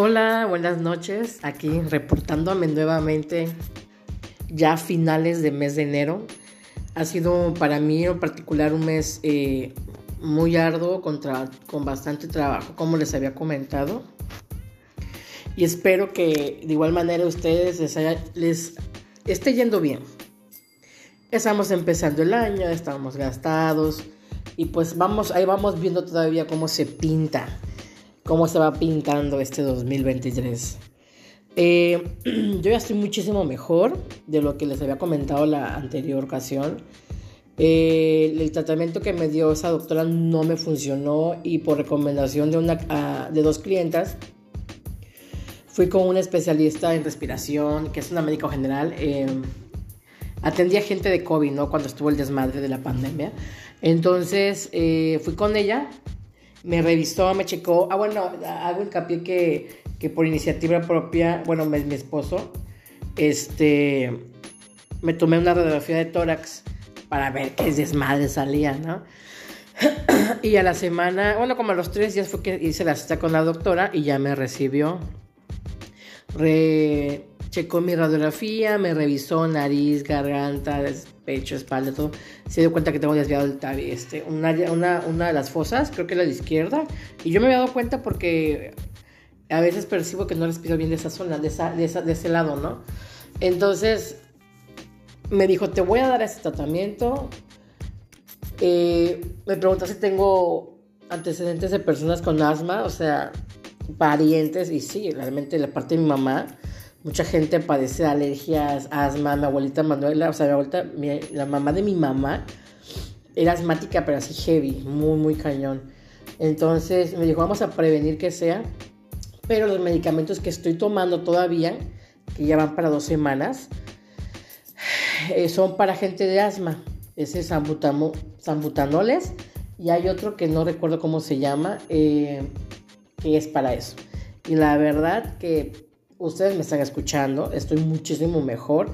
Hola, buenas noches. Aquí reportándome nuevamente ya a finales de mes de enero. Ha sido para mí en particular un mes eh, muy arduo contra, con bastante trabajo, como les había comentado. Y espero que de igual manera ustedes les, les esté yendo bien. Estamos empezando el año, estamos gastados y pues vamos, ahí vamos viendo todavía cómo se pinta cómo se va pintando este 2023. Eh, yo ya estoy muchísimo mejor de lo que les había comentado la anterior ocasión. Eh, el tratamiento que me dio esa doctora no me funcionó y por recomendación de, una, ah, de dos clientas fui con un especialista en respiración, que es una médico general. Eh, atendía gente de COVID, ¿no? Cuando estuvo el desmadre de la pandemia. Entonces fui con ella me revisó, me checó. Ah, bueno, hago hincapié que, que por iniciativa propia, bueno, mi, mi esposo, este, me tomé una radiografía de tórax para ver qué desmadre salía, ¿no? y a la semana, bueno, como a los tres días fue que hice la cita con la doctora y ya me recibió. Re, checó mi radiografía, me revisó nariz, garganta, pecho, espalda, todo. Se dio cuenta que tengo desviado el este, una, una, una de las fosas, creo que la de izquierda. Y yo me había dado cuenta porque a veces percibo que no respiro bien de esa zona, de, esa, de, esa, de ese lado, ¿no? Entonces me dijo, te voy a dar este tratamiento. Eh, me preguntó si tengo antecedentes de personas con asma, o sea, parientes, y sí, realmente la parte de mi mamá Mucha gente padece alergias, asma. Mi abuelita Manuela, o sea, mi abuelita, la mamá de mi mamá, era asmática, pero así heavy, muy, muy cañón. Entonces me dijo, vamos a prevenir que sea. Pero los medicamentos que estoy tomando todavía, que ya van para dos semanas, eh, son para gente de asma. Ese es sambutanoles. Y hay otro que no recuerdo cómo se llama, eh, que es para eso. Y la verdad que ustedes me están escuchando, estoy muchísimo mejor.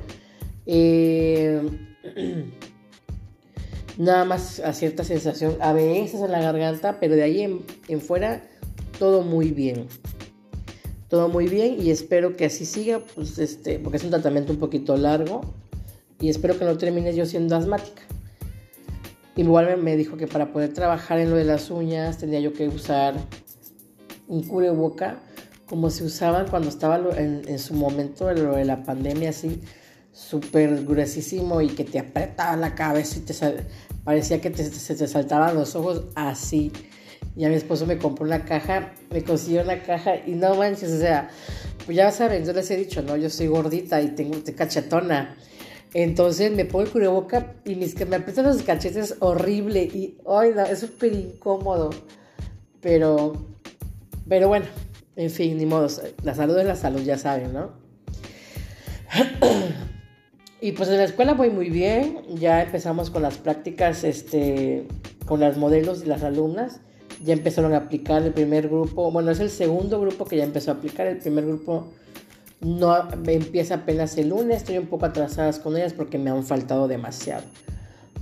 Eh, nada más a cierta sensación, a en la garganta, pero de ahí en, fuera todo muy bien. Todo muy bien y espero que así siga, pues este, porque es un tratamiento un poquito largo y espero que no termine yo siendo asmática. Igual me dijo que para poder trabajar en lo de las uñas tendría yo que usar un boca como se usaban cuando estaba en, su momento de, lo de la pandemia, así súper gruesísimo y que te apretaba la cabeza y te parecía que se te saltaban los ojos así. Y a mi esposo me compró una caja, me consiguió una caja y no manches, o sea, pues ya saben, yo les he dicho, ¿no? Yo soy gordita y tengo cachetona. Entonces me pongo el cubreboca y mis, me aprietan los cachetes horrible y, ay, es súper incómodo. Pero, pero bueno, en fin, ni modo, la salud es la salud, ya saben, ¿no? y pues en la escuela voy muy bien, ya empezamos con las prácticas, este, con los modelos y las alumnas, ya empezaron a aplicar el primer grupo, bueno, es el segundo grupo que ya empezó a aplicar, el primer grupo no empieza apenas el lunes, estoy un poco atrasadas con ellas porque me han faltado demasiado.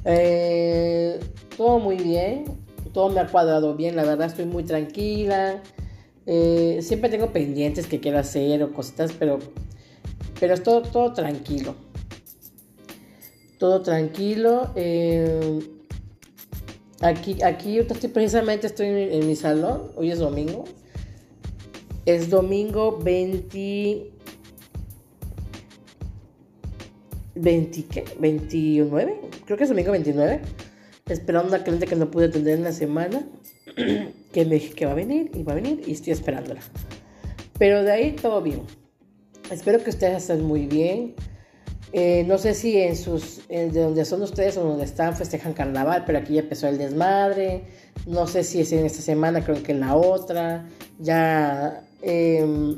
Eh, todo muy bien, todo me ha cuadrado bien, la verdad estoy muy tranquila. Eh, siempre tengo pendientes que quiero hacer o cositas, pero, pero es todo, todo tranquilo. Todo tranquilo. Eh, aquí, aquí estoy, precisamente estoy en, mi salón. Hoy es domingo. Es domingo 20... 20 ¿qué? 29, creo que es domingo 29. Esperando a una cliente que no pude atender en la semana. que me dije que va a venir y va a venir y estoy esperándola. Pero de ahí todo bien. Espero que ustedes estén muy bien. Eh, no sé si en sus, de donde son ustedes o donde están festejan carnaval, pero aquí ya empezó el desmadre. No sé si es en esta semana, creo que en la otra. Ya, eh,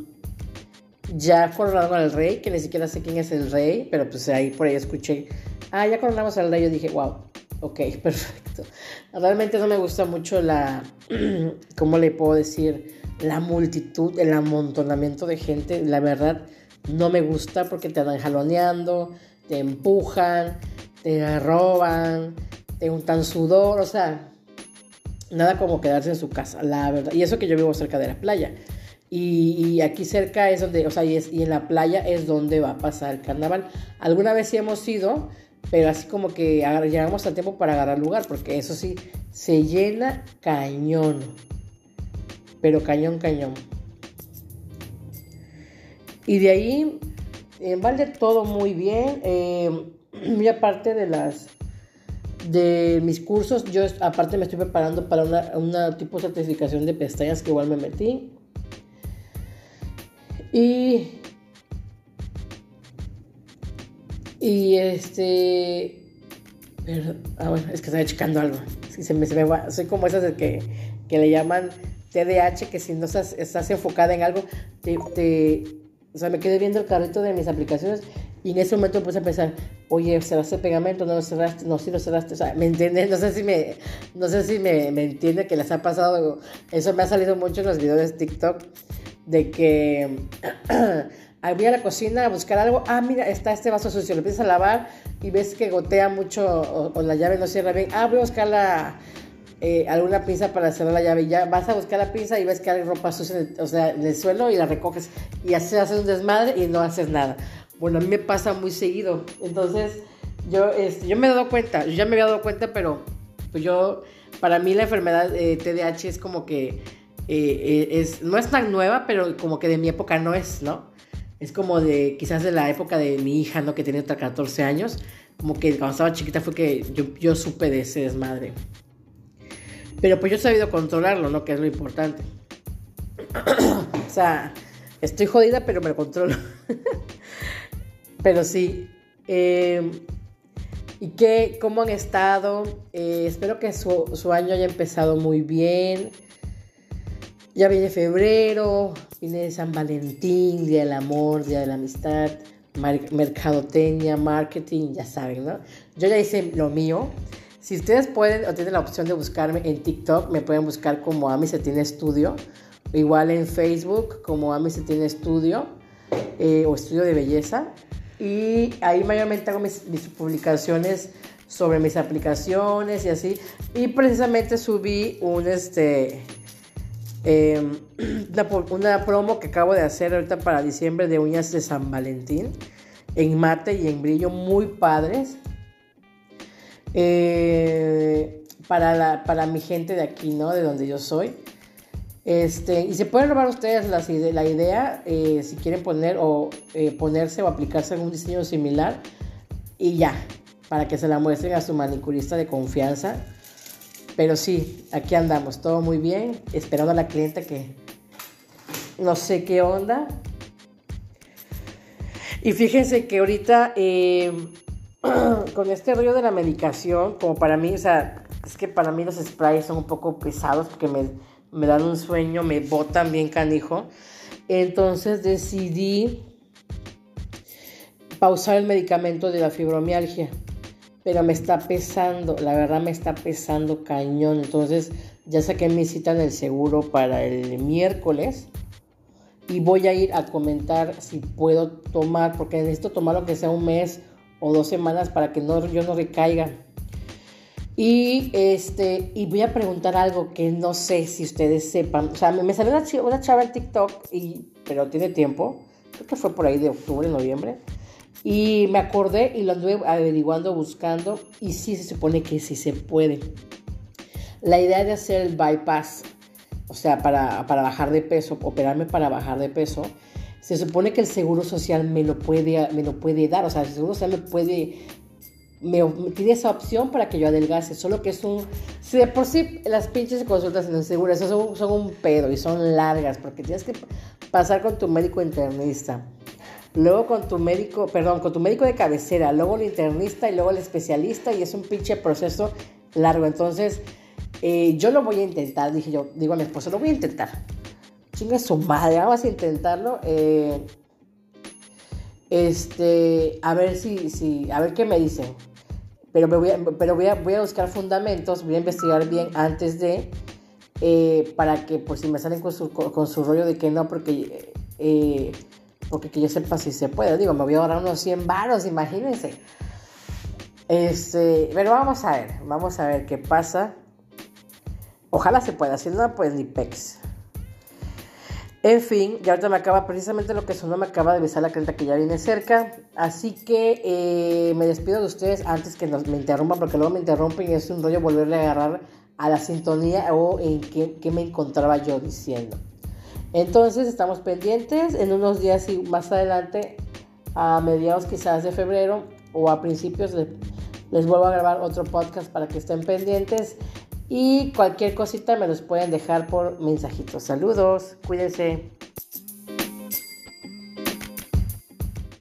ya coronaron al rey, que ni siquiera sé quién es el rey, pero pues ahí por ahí escuché. Ah, ya coronamos al rey. Yo dije, wow, ok, perfecto. Realmente no me gusta mucho la, ¿cómo le puedo decir? La multitud, el amontonamiento de gente. La verdad, no me gusta porque te andan jaloneando, te empujan, te roban, te untan sudor, o sea, nada como quedarse en su casa, la verdad. Y eso que yo vivo cerca de la playa. Y, aquí cerca es donde, o sea, y, en la playa es donde va a pasar el carnaval. Alguna vez sí hemos ido, pero así como que llegamos a tiempo para agarrar lugar, porque eso sí, se llena cañón. Pero cañón, cañón. Y de ahí, en Valde todo muy bien. Eh, aparte de las de mis cursos, yo aparte me estoy preparando para una, una tipo de certificación de pestañas que igual me metí. Y. Y este. ah, bueno, es que estaba checando algo. Me, me. Soy como esas de que, que le llaman TDAH, que si no estás, enfocada en algo, te, o sea, me quedé viendo el carrito de mis aplicaciones y en ese momento puse a pensar, oye, ¿cerraste el pegamento? ¿No lo cerraste? No, sí lo cerraste. O sea, ¿me entiendes? No sé si me, no sé si me, me entiende que les ha pasado. Eso me ha salido mucho en los videos de TikTok de que voy a la cocina a buscar algo, ah, mira, está este vaso sucio, lo empiezas a lavar y ves que gotea mucho o, la llave no cierra bien, ah, voy a buscar la, eh, alguna pinza para cerrar la llave. Ya vas a buscar la pinza y ves que hay ropa sucia en el, o sea, en el suelo y la recoges. Y así haces un desmadre y no haces nada. Bueno, a mí me pasa muy seguido, entonces yo, este, yo me he dado cuenta, yo ya me había dado cuenta, pero pues yo, para mí la enfermedad eh, TDAH es como que eh, eh, es, no es tan nueva, pero como que de mi época no es, ¿no? Es como de, quizás de la época de mi hija, ¿no? Que tenía hasta 14 años. Como que cuando estaba chiquita fue que yo, yo supe de ese desmadre. Pero pues yo he sabido controlarlo, ¿no? Que es lo importante. o sea, estoy jodida, pero me lo controlo. pero sí. Eh, ¿Y qué, cómo han estado? espero que su, su, año haya empezado muy bien. Ya viene febrero, viene San Valentín, Día del Amor, Día de la Amistad, mercadotecnia, marketing, ya saben, ¿no? Yo ya hice lo mío. Si ustedes pueden o tienen la opción de buscarme en TikTok, me pueden buscar como Ami se tiene estudio. Igual en Facebook como Ami se tiene estudio eh, o estudio de belleza. Y ahí mayormente hago mis, mis publicaciones sobre mis aplicaciones y así. Y precisamente subí un este Em, una, promo que acabo de hacer ahorita para diciembre de uñas de San Valentín en mate y en brillo muy padres. Eh, para, para mi gente de aquí, ¿no? De donde yo soy. Este, y se pueden robar ustedes la idea eh, si quieren poner o eh, ponerse o aplicarse algún diseño similar y ya, para que se la muestren a su manicurista de confianza pero sí, aquí andamos, todo muy bien, esperando a la clienta que no sé qué onda. Y fíjense que ahorita eh, con este rollo de la medicación, como para mí, o sea, es que para mí los sprays son un poco pesados porque me, me dan un sueño, me botan bien canijo. Entonces decidí pausar el medicamento de la fibromialgia pero me está pesando, la verdad me está pesando cañón. Entonces ya saqué mi cita en el seguro para el miércoles y voy a ir a comentar si puedo tomar, porque necesito tomar lo que sea un mes o dos semanas para que no, yo no recaiga. Y, este, y voy a preguntar algo que no sé si ustedes sepan. O sea, me, salió una, una chava en TikTok, y, pero tiene tiempo. Creo que fue por ahí de octubre, noviembre y me acordé y lo anduve averiguando, buscando, y sí se supone que sí se puede. La idea de hacer el bypass, o sea, para, para bajar de peso, operarme para bajar de peso, se supone que el seguro social me lo puede, me lo puede dar, o sea, el seguro social me puede me, tiene esa opción para que yo adelgase, solo que es un... Si de por sí las pinches consultas en el seguro son, son un pedo y son largas, porque tienes que pasar con tu médico internista, luego con tu médico, perdón, con tu médico de cabecera, luego el internista y luego el especialista y es un pinche proceso largo. Entonces, eh, yo lo voy a intentar, dije yo, digo a mi esposo, lo voy a intentar. Chinga su madre, vamos a intentarlo. Eh, este, a ver si, si, a ver qué me dicen. Pero, me voy, a, pero voy, a, voy a buscar fundamentos, voy a investigar bien antes de, eh, para que, pues si me salen con su, con su rollo de que no, porque porque que yo sepa si se puede. Digo, me voy a ahorrar unos 100 varos, imagínense. Este, pero vamos a ver, vamos a ver qué pasa. Ojalá se pueda, si no, pues ni pex. En fin, ya ahorita me acaba precisamente lo que sonó, me acaba de besar la creta que ya viene cerca. Así que eh, me despido de ustedes antes que me interrumpan, porque luego me interrumpen y es un rollo volverle a agarrar a la sintonía o en qué me encontraba yo diciendo. Entonces estamos pendientes en unos días y más adelante, a mediados quizás de febrero o a principios, les vuelvo a grabar otro podcast para que estén pendientes. Y cualquier cosita me los pueden dejar por mensajitos. Saludos, cuídense.